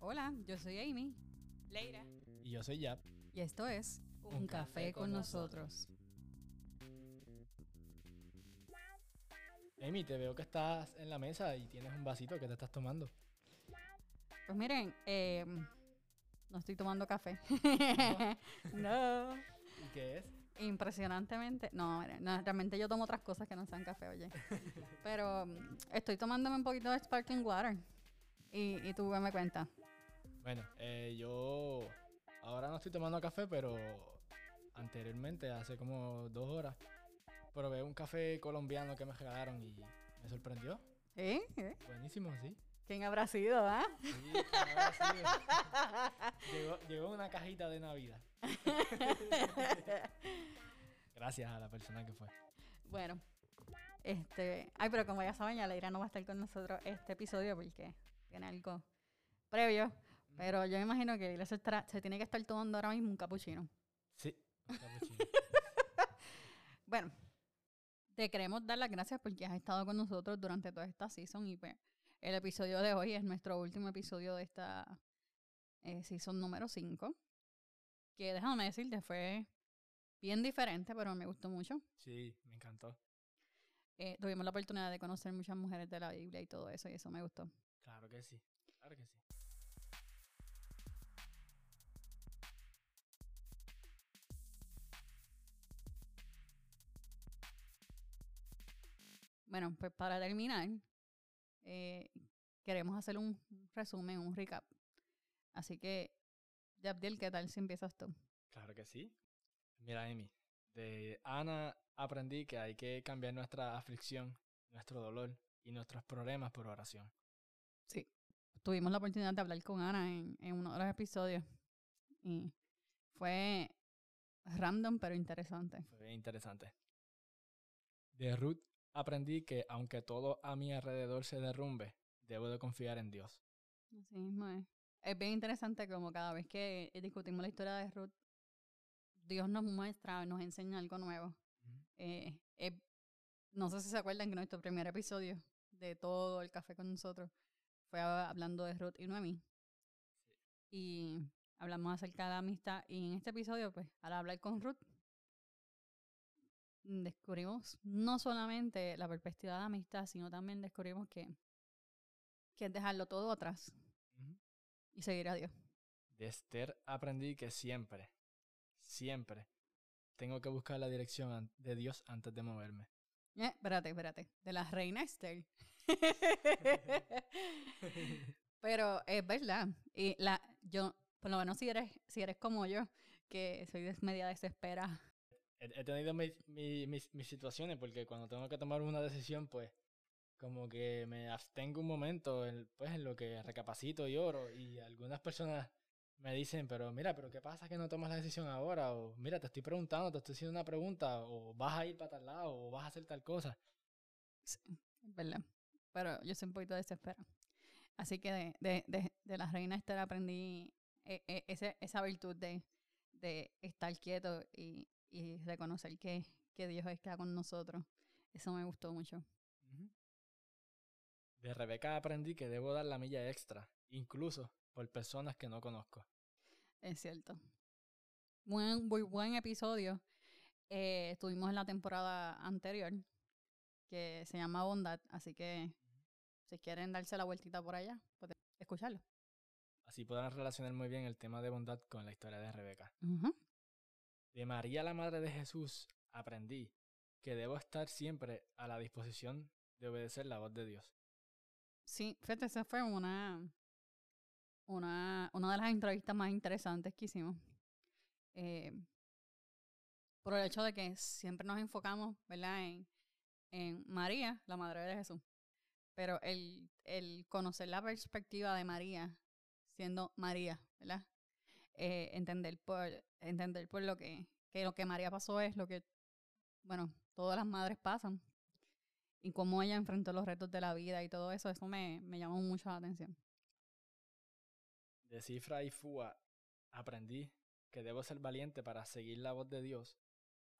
Hola, yo soy Amy Leira. Y yo soy Yap. y esto es Un, café, con nosotros. Amy, te veo que estás en la mesa y tienes un vasito que te estás tomando. Pues miren, eh, no estoy tomando café. no. ¿Y qué es? Impresionantemente. No, no, realmente yo tomo otras cosas que no sean café, oye. Pero mm, estoy tomándome un poquito de sparkling water. Y, y tú me cuenta. Bueno, eh, yo ahora no estoy tomando café, pero anteriormente, hace como dos horas, probé un café colombiano que me regalaron y me sorprendió. ¿Eh? ¿Eh? Buenísimo, sí. ¿Quién habrá sido, ah? Sí, llegó una cajita de Navidad. Gracias a la persona que fue. Bueno, este, ay, pero como ya saben, ya Leira no va a estar con nosotros este episodio porque tiene algo previo. Pero yo me imagino que se, tiene que estar tomando ahora mismo un capuchino. Sí, un cappuccino. Bueno, te queremos dar las gracias porque has estado con nosotros durante toda esta season y pues el episodio de hoy es nuestro último episodio de esta eh, season número 5. Que déjame decirte, fue bien diferente, pero me gustó mucho. Sí, me encantó. Eh, tuvimos la oportunidad de conocer muchas mujeres de la Biblia y todo eso, y eso me gustó. Claro que sí. Claro que sí. Bueno, pues para terminar, eh, queremos hacer un resumen, un recap. Así que, Yabdiel, ¿qué tal si empiezas tú? Claro que sí. Mira, Amy, de Ana aprendí que hay que cambiar nuestra aflicción, nuestro dolor y nuestros problemas por oración. Tuvimos la oportunidad de hablar con Ana en, en uno de los episodios y fue random pero interesante. Fue interesante. De Ruth aprendí que aunque todo a mi alrededor se derrumbe, debo de confiar en Dios. Así mismo es. Es bien interesante como cada vez que discutimos la historia de Ruth, Dios nos muestra, nos enseña algo nuevo. Eh, eh, no sé si se acuerdan que nuestro primer episodio de todo el café con nosotros fue hablando de Ruth y Noemí. Y hablamos acerca de la amistad. Y en este episodio, pues, al hablar con Ruth, descubrimos no solamente la perspectiva de la amistad, sino también descubrimos que, que es dejarlo todo atrás y seguir a Dios. De Esther aprendí que siempre, siempre tengo que buscar la dirección de Dios antes de moverme. Eh, espérate, espérate. De la reina Esther. Pero es verdad. Y la, yo, por lo menos si eres, si eres como yo, que soy media desesperada. He, tenido mis, mi- mis, mis situaciones porque cuando tengo que tomar una decisión, pues como que me abstengo un momento en, pues, en lo que recapacito y oro. Y algunas personas me dicen, pero mira, pero ¿qué pasa que no tomas la decisión ahora? O mira, te estoy preguntando, te estoy haciendo una pregunta, o vas a ir para tal lado, o vas a hacer tal cosa. Es verdad. Pero yo soy un poquito desesperada. Así que de, de, de, de la reina Esther aprendí eh, eh, ese, esa virtud de, de estar quieto y, y reconocer que, que Dios está con nosotros. Eso me gustó mucho. De Rebeca aprendí que debo dar la milla extra, incluso por personas que no conozco. Es cierto. Buen, muy buen episodio. Eh, estuvimos en la temporada anterior, que se llama Bondad, así que si quieren darse la vueltita por allá, pueden escucharlo. Así podrán relacionar muy bien el tema de bondad con la historia de Rebeca. Ujú. De María, la Madre de Jesús, aprendí que debo estar siempre a la disposición de obedecer la voz de Dios. Sí, fíjate, esa fue una, una, una de las entrevistas más interesantes que hicimos. Eh, por el hecho de que siempre nos enfocamos, ¿verdad?, en, en María, la Madre de Jesús. Pero el, el conocer la perspectiva de María, siendo María, ¿verdad? Eh, entender por, entender por lo que, que lo que María pasó es lo que, bueno, todas las madres pasan y cómo ella enfrentó los retos de la vida y todo eso, eso me, me llamó mucho la atención. De Cifra y Fua aprendí que debo ser valiente para seguir la voz de Dios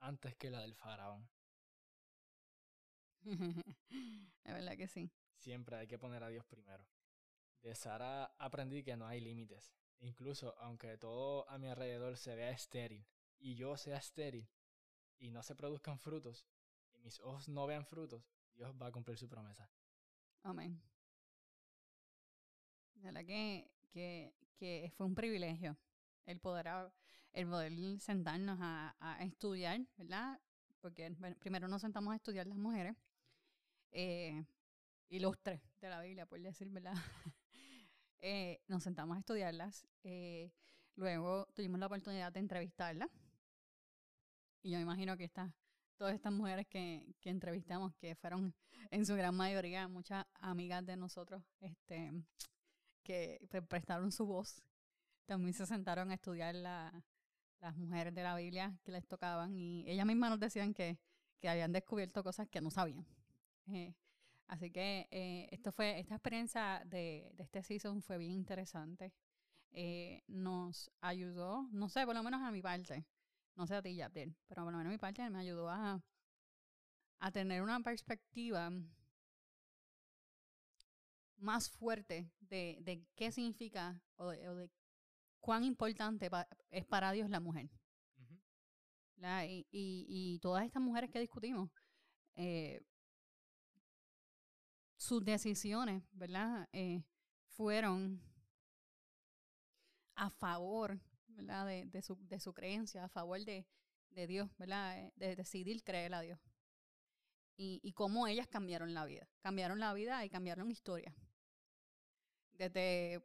antes que la del faraón. Es verdad que sí. Siempre hay que poner a Dios primero. de Sara aprendí que no hay límites. Incluso aunque todo a mi alrededor se vea estéril y yo sea estéril y no se produzcan frutos y mis ojos no vean frutos, Dios va a cumplir su promesa. Amén. De verdad que, que, que fue un privilegio el poder, el poder sentarnos a, a estudiar, ¿verdad? Porque primero nos sentamos a estudiar las mujeres, eh, ilustres de la Biblia, por decir, ¿verdad? Eh, nos sentamos a estudiarlas, eh, luego tuvimos la oportunidad de entrevistarlas, y yo me imagino que estas, todas estas mujeres que, que entrevistamos, que fueron en su gran mayoría muchas amigas de nosotros, este, que pre- prestaron su voz, también se sentaron a estudiar la, las mujeres de la Biblia que les tocaban y ellas mismas nos decían que, que habían descubierto cosas que no sabían. Eh, así que eh, esto fue, esta experiencia de, de este season fue bien interesante. Eh, nos ayudó, no sé, por lo menos a mi parte, no sé a ti, Yabdel, pero por lo menos a mi parte me ayudó a, a tener una perspectiva más fuerte de, de qué significa o de, o de cuán importante pa- es para Dios la mujer. Y, y, y todas estas mujeres que discutimos, eh, sus decisiones, ¿verdad? Eh, fueron a favor, ¿verdad? De, su, de su creencia, a favor de, de Dios, ¿verdad? Eh, De decidir creer a Dios. Y, y cómo ellas cambiaron la vida. Cambiaron la vida y cambiaron historia. Desde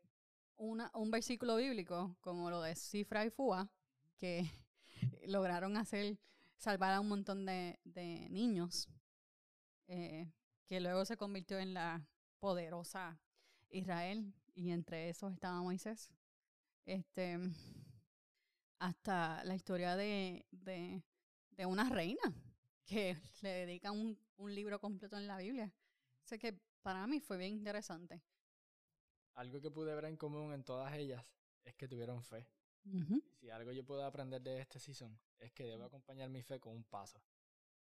un versículo bíblico, como lo de Cifra y Fua, que lograron hacer salvar a un montón de, de niños, eh, que luego se convirtió en la poderosa Israel, y entre esos estaba Moisés. Este, hasta la historia de, de, de una reina que le dedica un, un libro completo en la Biblia. Sé que para mí fue bien interesante. Algo que pude ver en común en todas ellas es que tuvieron fe. Ujú. Si algo yo puedo aprender de este season es que debo acompañar mi fe con un paso.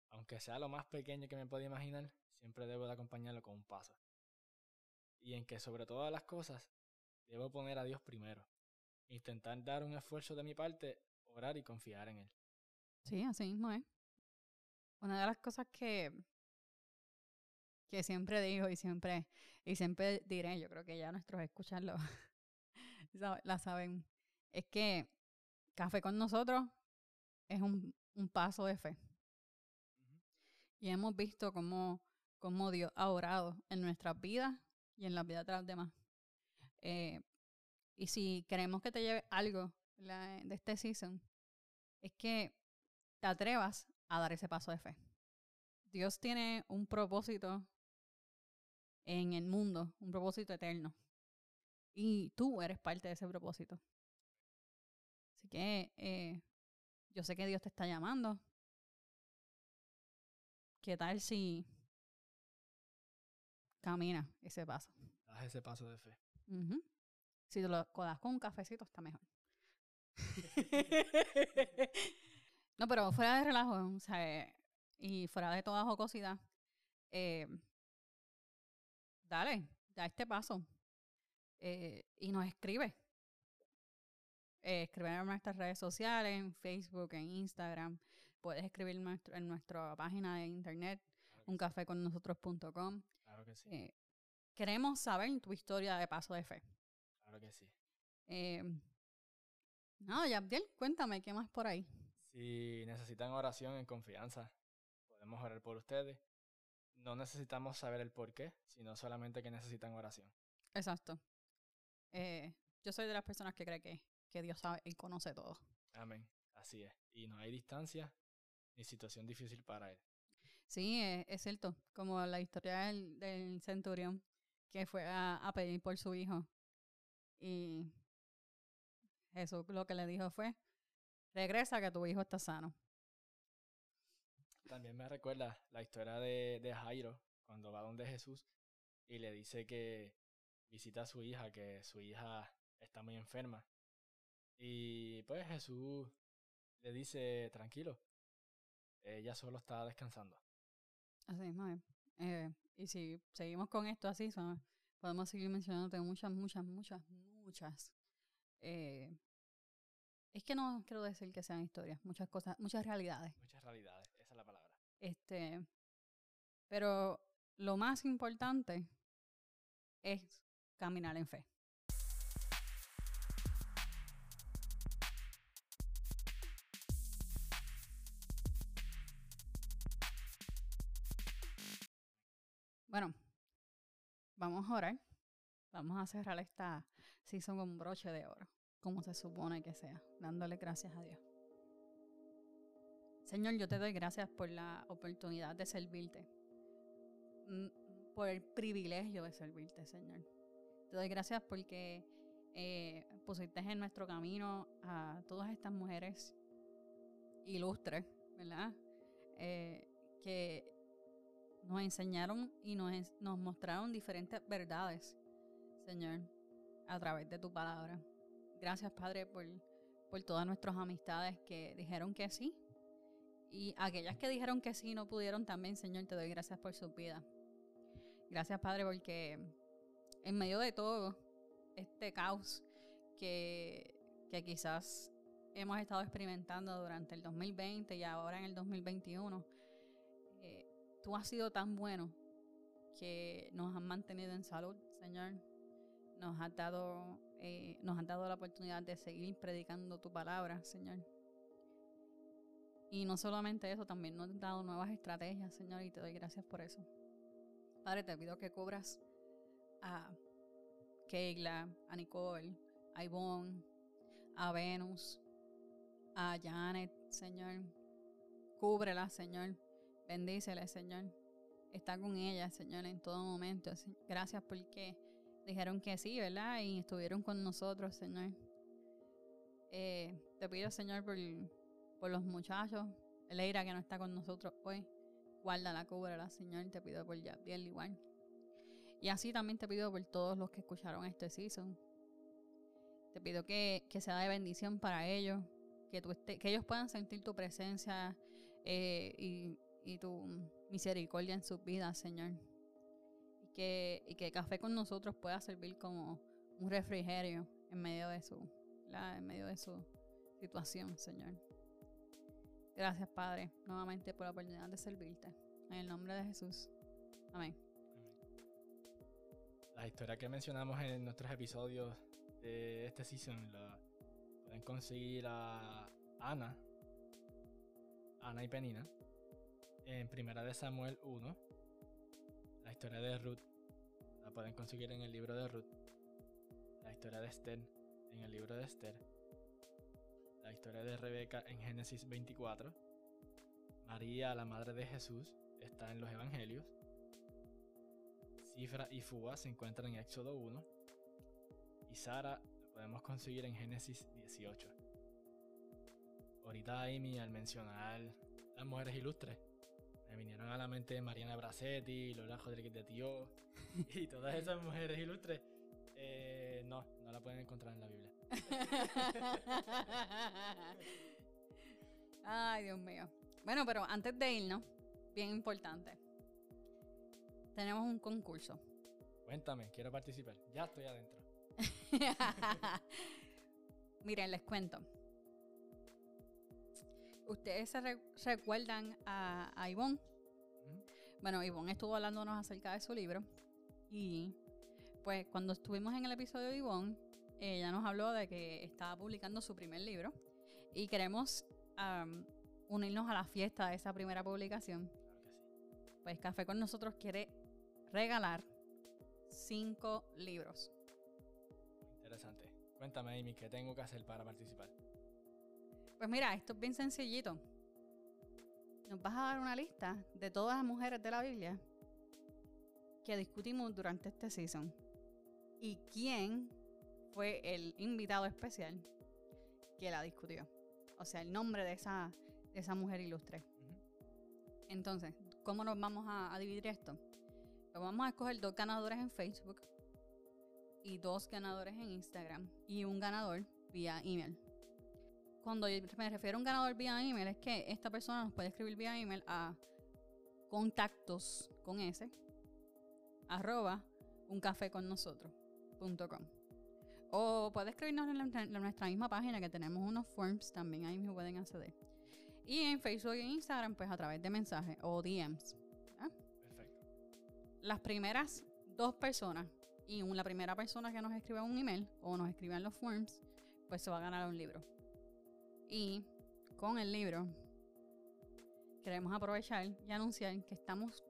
Aunque sea lo más pequeño que me pueda imaginar, siempre debo de acompañarlo con un paso. Y en que sobre todas las cosas, debo poner a Dios primero. Intentar dar un esfuerzo de mi parte, orar y confiar en Él. Sí, así mismo es. Una de las cosas que, que siempre digo y siempre, y siempre diré, yo creo que ya nuestros escuchan lo sab- la saben, es que café con nosotros es un, un paso de fe. Ujú. Y hemos visto cómo, cómo Dios ha orado en nuestras vidas y en las vidas de las demás. Eh, y si queremos que te lleve algo ¿verdad? de este season, es que te atrevas a dar ese paso de fe. Dios tiene un propósito en el mundo, un propósito eterno. Y tú eres parte de ese propósito. Así que eh, yo sé que Dios te está llamando. ¿Qué tal si camina ese paso? Haz ese paso de fe. Si te lo codas con un cafecito, está mejor. no, pero fuera de relajo, o sea, y fuera de toda jocosidad, eh, dale, da este paso. eh, y nos escribe. Eh, escribe en nuestras redes sociales, en Facebook, en Instagram. Puedes escribir en, nuestro- en nuestra página de internet, uncafeconnosotros.com. Claro que sí. Eh, queremos saber tu historia de paso de fe. Claro que sí. Eh, no, Yabdiel, cuéntame, ¿qué más por ahí? Si necesitan oración en confianza, podemos orar por ustedes. No necesitamos saber el por qué, sino solamente que necesitan oración. Exacto. Eh, yo soy de las personas que cree que, que Dios sabe y conoce todo. Amén. Así es. Y no hay distancia ni situación difícil para Él. Sí, eh, es cierto. Como la historia del, centurión que fue a, a pedir por su hijo. Y Jesús lo que le dijo fue, regresa que tu hijo está sano. También me recuerda la historia de, de Jairo, cuando va donde Jesús y le dice que visita a su hija, que su hija está muy enferma. Y pues Jesús le dice, tranquilo, ella solo está descansando. Así mismo es. Eh, y si seguimos con esto así, podemos seguir mencionando muchas, muchas, muchas, muchas. Eh, es que no quiero decir que sean historias, muchas cosas, muchas realidades. Muchas realidades, esa es la palabra. Este, pero lo más importante es caminar en fe. Bueno, vamos a orar. Vamos a cerrar esta season con un broche de oro, como se supone que sea, dándole gracias a Dios. Señor, yo te doy gracias por la oportunidad de servirte, mm, por el privilegio de servirte, Señor. Te doy gracias porque eh, pusiste en nuestro camino a todas estas mujeres ilustres, ¿verdad? Eh, que nos enseñaron y nos, mostraron diferentes verdades, Señor, a través de tu palabra. Gracias, Padre, por, por todas nuestras amistades que dijeron que sí. Y aquellas que dijeron que sí no pudieron también, Señor, te doy gracias por su vida. Gracias, Padre, porque en medio de todo este caos que, que quizás hemos estado experimentando durante el 2020 y ahora en el 2021, tú has sido tan bueno que nos has mantenido en salud, Señor. Nos has dado, eh, nos has dado la oportunidad de seguir predicando tu palabra, Señor. Y no solamente eso, también nos has dado nuevas estrategias, Señor, y te doy gracias por eso. Padre, te pido que cubras a Keila, a Nicole, a Ivonne, a Venus, a Janet, Señor. Cúbrela, Señor. Bendícele, Señor. Está con ella, Señor, en todo momento. Gracias porque dijeron que sí, ¿verdad? Y estuvieron con nosotros, Señor. Eh, te pido, Señor, por, los muchachos. Leira, que no está con nosotros hoy. Guárdala, cúbrela, Señor. Te pido por Yabiel igual. Y así también te pido por todos los que escucharon este season. Te pido que, que sea de bendición para ellos. Que, tú que ellos puedan sentir tu presencia eh, y y tu misericordia en sus vidas, Señor. Y que, y que café con nosotros pueda servir como un refrigerio en medio de su, en medio de su situación, Señor. Gracias, Padre, nuevamente por la oportunidad de servirte. En el nombre de Jesús. Amén. La historia que mencionamos en nuestros episodios de este season la pueden conseguir a Ana, Ana y Penina en Primera de Samuel 1. La historia de Ruth la pueden conseguir en el libro de Ruth. La historia de Esther en el libro de Esther. La historia de Rebeca en Génesis 24. María, la madre de Jesús, está en los Evangelios. Cifra y Fua se encuentran en Éxodo 1. Y Sara la podemos conseguir en Génesis 18. Ahorita Amy al mencionar las mujeres ilustres me vinieron a la mente Mariana Bracetti, Lola Rodríguez de Tío y todas esas mujeres ilustres. Eh, no, no la pueden encontrar en la Biblia. Ay, Dios mío. Bueno, pero antes de irnos, bien importante. Tenemos un concurso. Cuéntame, quiero participar. Ya estoy adentro. Miren, les cuento. ¿Ustedes se recuerdan a, a Ivonne? Bueno, Ivonne estuvo hablándonos acerca de su libro y pues cuando estuvimos en el episodio de Ivonne, ella nos habló de que estaba publicando su primer libro y queremos unirnos a la fiesta de esa primera publicación. Pues Café con nosotros quiere regalar cinco libros. Interesante. Cuéntame, Amy, ¿qué tengo que hacer para participar? Pues mira, esto es bien sencillito. Nos vas a dar una lista de todas las mujeres de la Biblia que discutimos durante este season. Y quién fue el invitado especial que la discutió. O sea, el nombre de esa, esa mujer ilustre. Entonces, ¿cómo nos vamos a, a dividir esto? Pues vamos a escoger dos ganadores en Facebook y dos ganadores en Instagram y un ganador vía email cuando me refiero a un ganador vía email, es que esta persona nos puede escribir vía email a contactos con S arroba uncafeconnosotros.com. O puede escribirnos en, la- en nuestra misma página que tenemos unos forms también ahí mismo pueden acceder. Y en Facebook e Instagram, pues a través de mensajes o DMs. Perfecto. Las primeras dos personas y un- la primera persona que nos escriba un email o nos escriba en los forms, pues se va a ganar un libro. Y con el libro queremos aprovechar y anunciar que estamos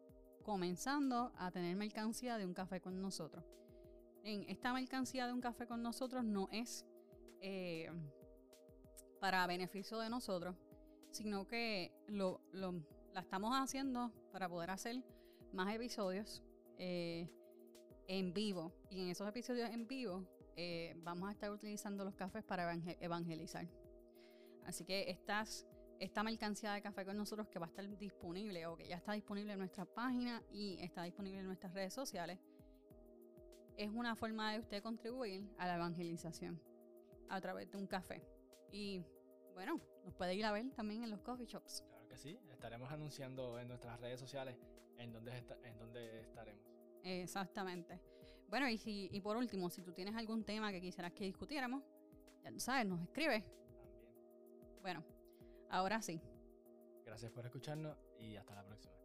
comenzando a tener mercancía de un café con nosotros. Esta mercancía de un café con nosotros no es eh, para beneficio de nosotros, sino que la estamos haciendo para poder hacer más episodios eh, en vivo. Y en esos episodios en vivo eh, vamos a estar utilizando los cafés para evangel- evangelizar. Así que esta mercancía de café con nosotros que va a estar disponible o que ya está disponible en nuestra página y está disponible en nuestras redes sociales, es una forma de usted contribuir a la evangelización a través de un café. Y bueno, nos puede ir a ver también en los coffee shops. Claro que sí. Estaremos anunciando en nuestras redes sociales en dónde, esta- en dónde estaremos. Exactamente. Bueno, y, si, y por último, si tú tienes algún tema que quisieras que discutiéramos, ya tú sabes, nos escribes. Bueno, ahora sí. Gracias por escucharnos y hasta la próxima.